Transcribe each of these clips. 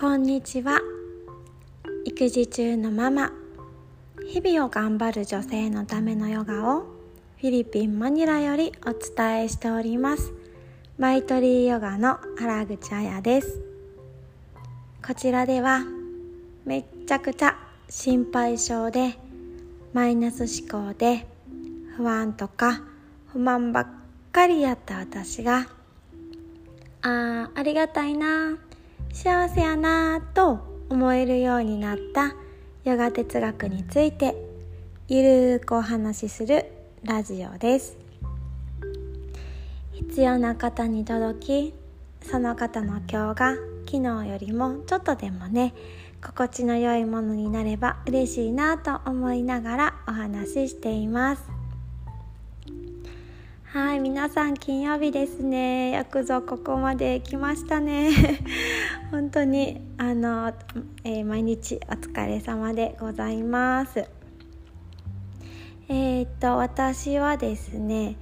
こんにちは。育児中のママ日々を頑張る女性のためのヨガをフィリピン・マニラよりお伝えしております。マイトリーヨガの原口彩です。こちらではめっちゃくちゃ心配性でマイナス思考で不安とか不満ばっかりやった私があーありがたいな幸せやなと思えるようになったヨガ哲学についてゆるーくお話しするラジオです。必要な方に届きその方の今日が昨日よりもちょっとでもね心地の良いものになれば嬉しいなと思いながらお話ししています。はい皆さん金曜日ですね。よくぞここまで来ましたね。本当にあの、えー、毎日お疲れ様でございます。えー、っと私はですね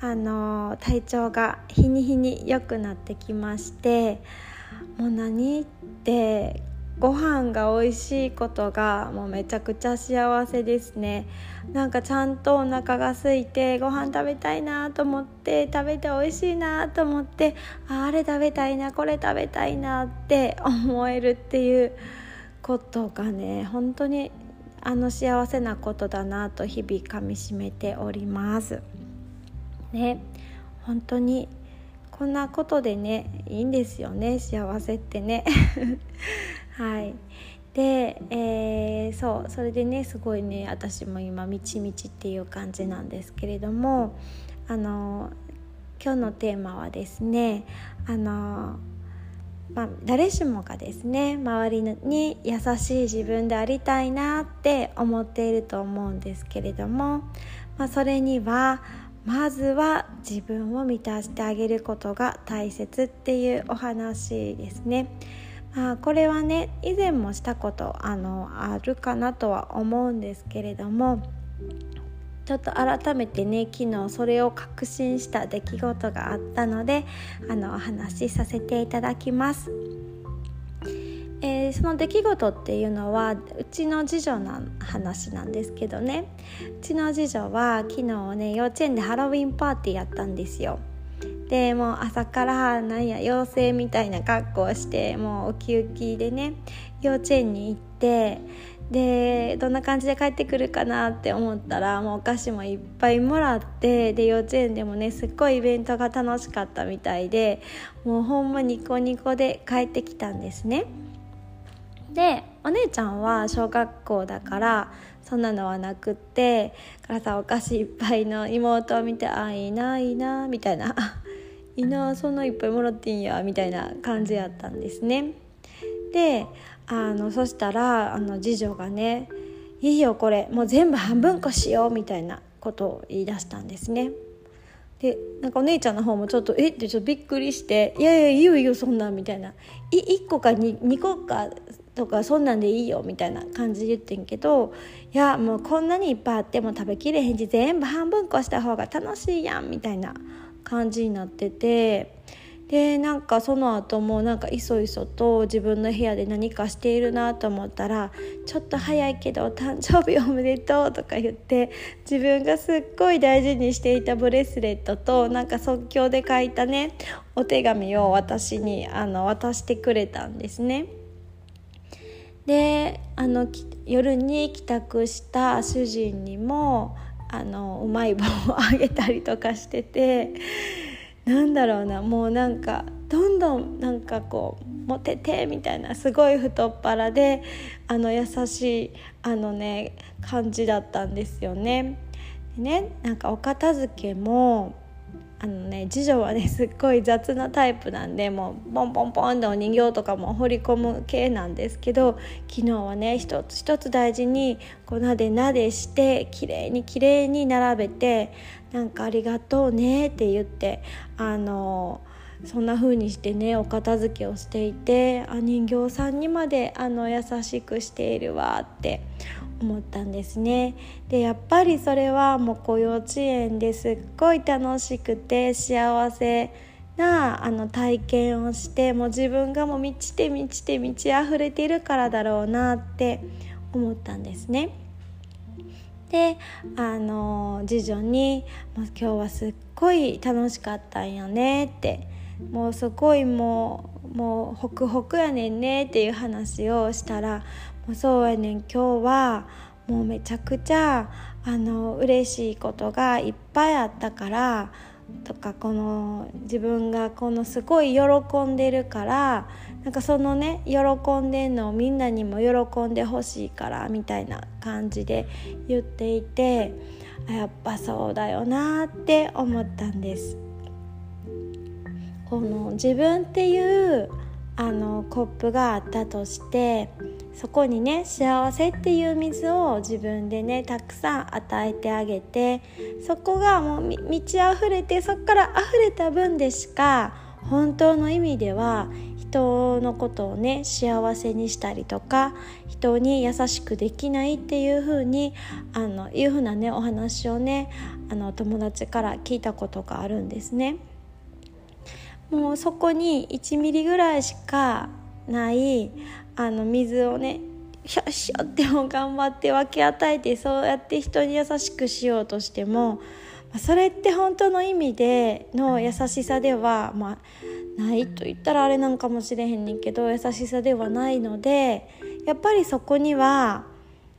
あの体調が日に日に良くなってきましてもう何ってご飯が美味しいことがもうめちゃくちゃ幸せですね。なんかちゃんとお腹が空いてご飯食べたいなと思って食べて美味しいなと思ってあれ食べたいなこれ食べたいなって思えるっていうことがね本当にあの幸せなことだなと日々かみしめております。ね本当にこんなことでねいいんですよね幸せってね。はいで、えー、そうそれでねすごいね私も今みちみちっていう感じなんですけれどもあの今日のテーマはですねあのまあ、誰しもがですね周りに優しい自分でありたいなって思っていると思うんですけれども、まあ、それにはまずは自分を満たしてあげることが大切っていうお話ですね。あこれはね以前もしたことあのあるかなとは思うんですけれどもちょっと改めてね昨日それを確信した出来事があったのであのお話しさせていただきます。えー、その出来事っていうのはうちの次女の話なんですけどねうちの次女は昨日ね幼稚園でハロウィンパーティーやったんですよ。でもう朝からなんや妖精みたいな格好をしてもうウキウキでね幼稚園に行ってでどんな感じで帰ってくるかなって思ったらもうお菓子もいっぱいもらってで幼稚園でもねすっごいイベントが楽しかったみたいでもうほんまニコニコで帰ってきたんですね。でお姉ちゃんは小学校だからそんなのはなくってからさお菓子いっぱいの妹を見てあいいないいなみたいないいなそんないっぱいもらっていいんやみたいな感じやったんですね。であのそしたらあの次女がね「いいよこれもう全部半分こしよう」みたいなことを言い出したんですね。でなんかお姉ちゃんの方もちょっと「え？っ?」てちょっとびっくりして「いやいやいいよいいよそんなん」みたいな「1個か 2, 2個かとかそんなんでいいよ」みたいな感じで言ってんけど「いやもうこんなにいっぱいあっても食べきれへんし全部半分こした方が楽しいやん」みたいな感じになっててでなんかその後もなんかいそいそと自分の部屋で何かしているなと思ったら「ちょっと早いけど誕生日おめでとう」とか言って自分がすっごい大事にしていたブレスレットとなんか即興で書いたねお手紙を私にあの渡してくれたんですね。であの夜に帰宅した主人にもあのうまい棒をあげたりとかしててなんだろうなもうなんかどんどんなんかこうモテてみたいなすごい太っ腹であの優しいあのね感じだったんですよね。でねなんかお片付けもあのね次女はねすっごい雑なタイプなんでもうポンポンポンでお人形とかも彫り込む系なんですけど昨日はね一つ一つ大事にこうなでなでして綺麗に綺麗に並べてなんかありがとうねって言ってあのそんな風にしてねお片付けをしていてあ人形さんにまであの優しくしているわって思ったんですねでやっぱりそれはもうこう幼稚園ですっごい楽しくて幸せなあの体験をしてもう自分がもう満ちて満ちて満ち溢れているからだろうなって思ったんですね。であの次女に「もう今日はすっごい楽しかったんよね」って「もうすごいもうもうホクホクやねんね」っていう話をしたら「もうそうやねん今日はもうめちゃくちゃあの嬉しいことがいっぱいあったから」とかこの自分がこのすごい喜んでるからなんかそのね喜んでんのをみんなにも喜んでほしいからみたいな感じで言っていてやっぱそうだよなって思ったんです。この自分っていうあのコップがあったとしてそこにね幸せっていう水を自分でねたくさん与えてあげてそこがもう満ち溢れてそこから溢れた分でしか本当の意味では人のことをね幸せにしたりとか人に優しくできないっていう風にあのいう風なねお話をねあの友達から聞いたことがあるんですね。もうそこに1ミリぐらいしかないあの水をねシャッシャっても頑張って分け与えてそうやって人に優しくしようとしてもそれって本当の意味での優しさでは、まあ、ないと言ったらあれなんかもしれへんねんけど優しさではないのでやっぱりそこには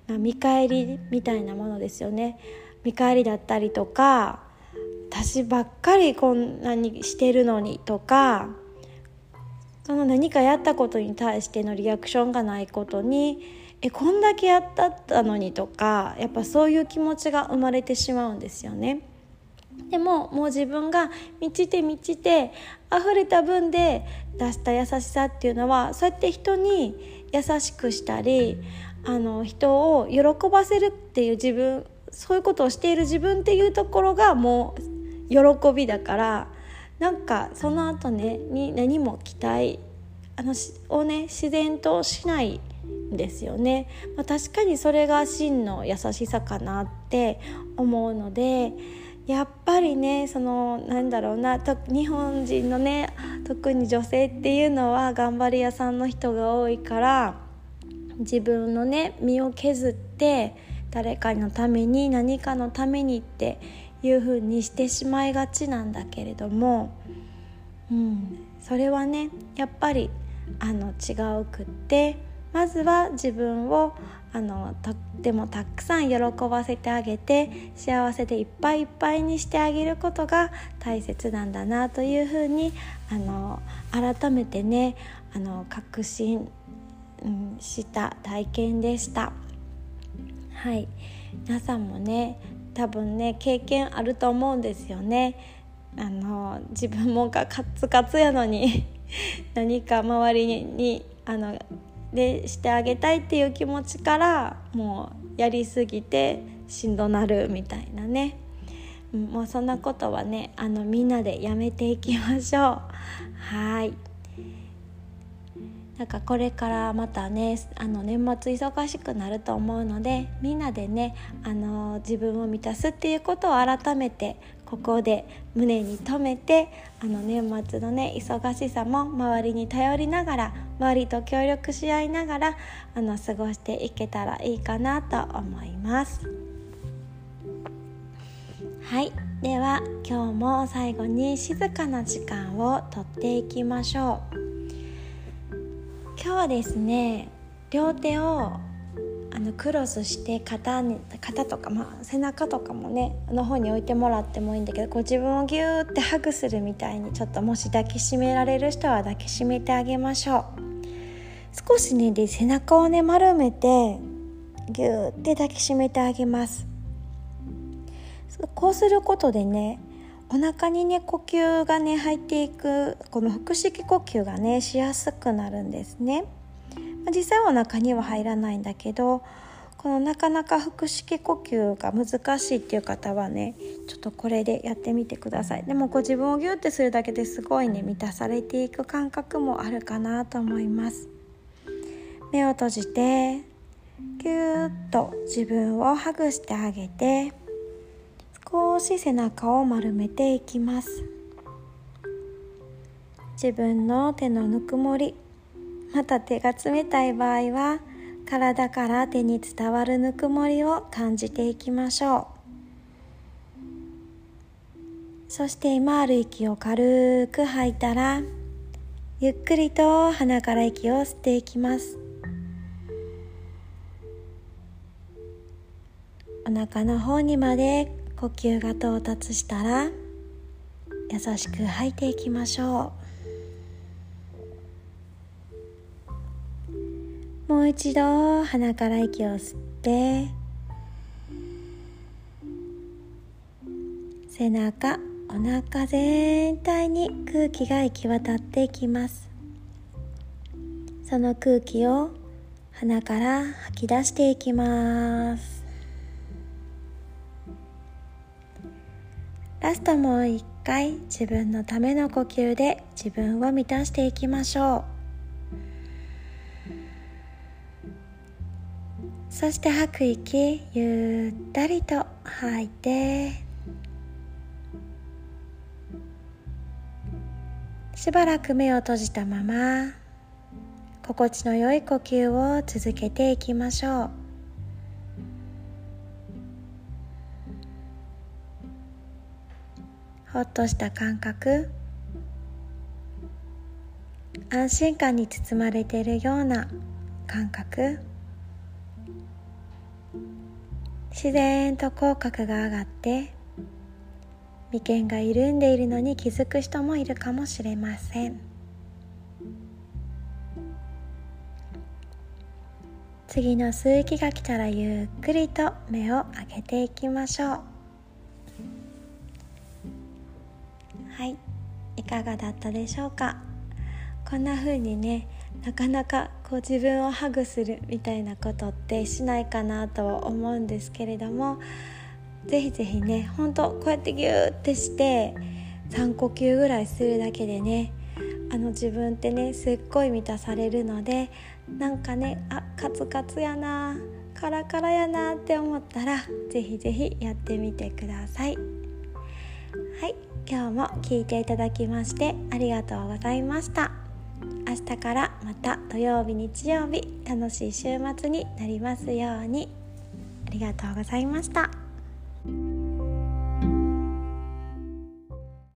見返りみたいなものですよね。見返りだったりとか私ばっかりこんなにしてるのにとかその何かやったことに対してのリアクションがないことにえこんだけやったったのにとかやっぱそういう気持ちが生まれてしまうんですよね。でももう自分が満ちて満ちて溢れた分で出した優しさっていうのはそうやって人に優しくしたりあの人を喜ばせるっていう自分そういうことをしている自分っていうところがもう喜びだからなんかその後ねに何も期待あのをね自然としないんですよね、まあ、確かにそれが真の優しさかなって思うのでやっぱりねそのなんだろうな日本人のね特に女性っていうのは頑張り屋さんの人が多いから自分のね身を削って誰かのために何かのためにっていうふうにしてしまいがちなんだけれども、うん、それはねやっぱりあの違うくってまずは自分をあのとってもたくさん喜ばせてあげて幸せでいっぱいいっぱいにしてあげることが大切なんだなというふうにあの改めてねあの確信、うん、した体験でした。はい皆さんもね多分ね経験あると思うんですよね。あの自分もがカツカツやのに 何か周りにあのでしてあげたいっていう気持ちからもうやりすぎてしんどなるみたいなね。もうそんなことはねあのみんなでやめていきましょう。はい。なんかこれからまたねあの年末忙しくなると思うのでみんなでねあの自分を満たすっていうことを改めてここで胸に留めてあの年末のね忙しさも周りに頼りながら周りと協力し合いながらあの過ごしていけたらいいかなと思います。はいでは今日も最後に静かな時間をとっていきましょう。今日はですね両手をあのクロスして肩に肩とか、まあ、背中とかもねの方に置いてもらってもいいんだけどこう自分をギューってハグするみたいにちょっともし抱きしめられる人は抱きしめてあげましょう。少しねで背中をね丸めてギューって抱きしめてあげます。こうすることでねお腹にね呼吸がね入っていくこの腹式呼吸がねしやすくなるんですね。実際はお腹には入らないんだけどこのなかなか腹式呼吸が難しいっていう方はねちょっとこれでやってみてください。でもこう自分をギュッてするだけですごいね満たされていく感覚もあるかなと思います。目を閉じてぎゅーっと自分をハグしてあげて少し背中を丸めていきます。自分の手のぬくもりまた手が冷たい場合は体から手に伝わるぬくもりを感じていきましょう。そして今ある息を軽く吐いたらゆっくりと鼻から息を吸っていきます。お腹の方にまで呼吸が到達したら優しく吐いていきましょう。もう一度鼻から息を吸って背中お腹全体に空気が行き渡っていきます。その空気を鼻から吐き出していきます。ラストもう一回自分のための呼吸で自分を満たしていきましょう。そして吐く息ゆったりと吐いてしばらく目を閉じたまま心地の良い呼吸を続けていきましょう。ほっとした感覚。安心感に包まれているような感覚。自然と口角が上がって眉間が緩んでいるのに気づく人もいるかもしれません。次の吸う息が来たらゆっくりと目を開けていきましょう。はい。いかがだったでしょうか？こんな風にねなかなかこう自分をハグするみたいなことってしないかなとは思うんですけれどもぜひぜひねほんとこうやってギューってして3呼吸ぐらいするだけでねあの自分ってねすっごい満たされるのでなんかねあカツカツやなカラカラやなって思ったらぜひぜひやってみてください。はい。今日も聞いていただきましてありがとうございました明日からまた土曜日日曜日楽しい週末になりますようにありがとうございました。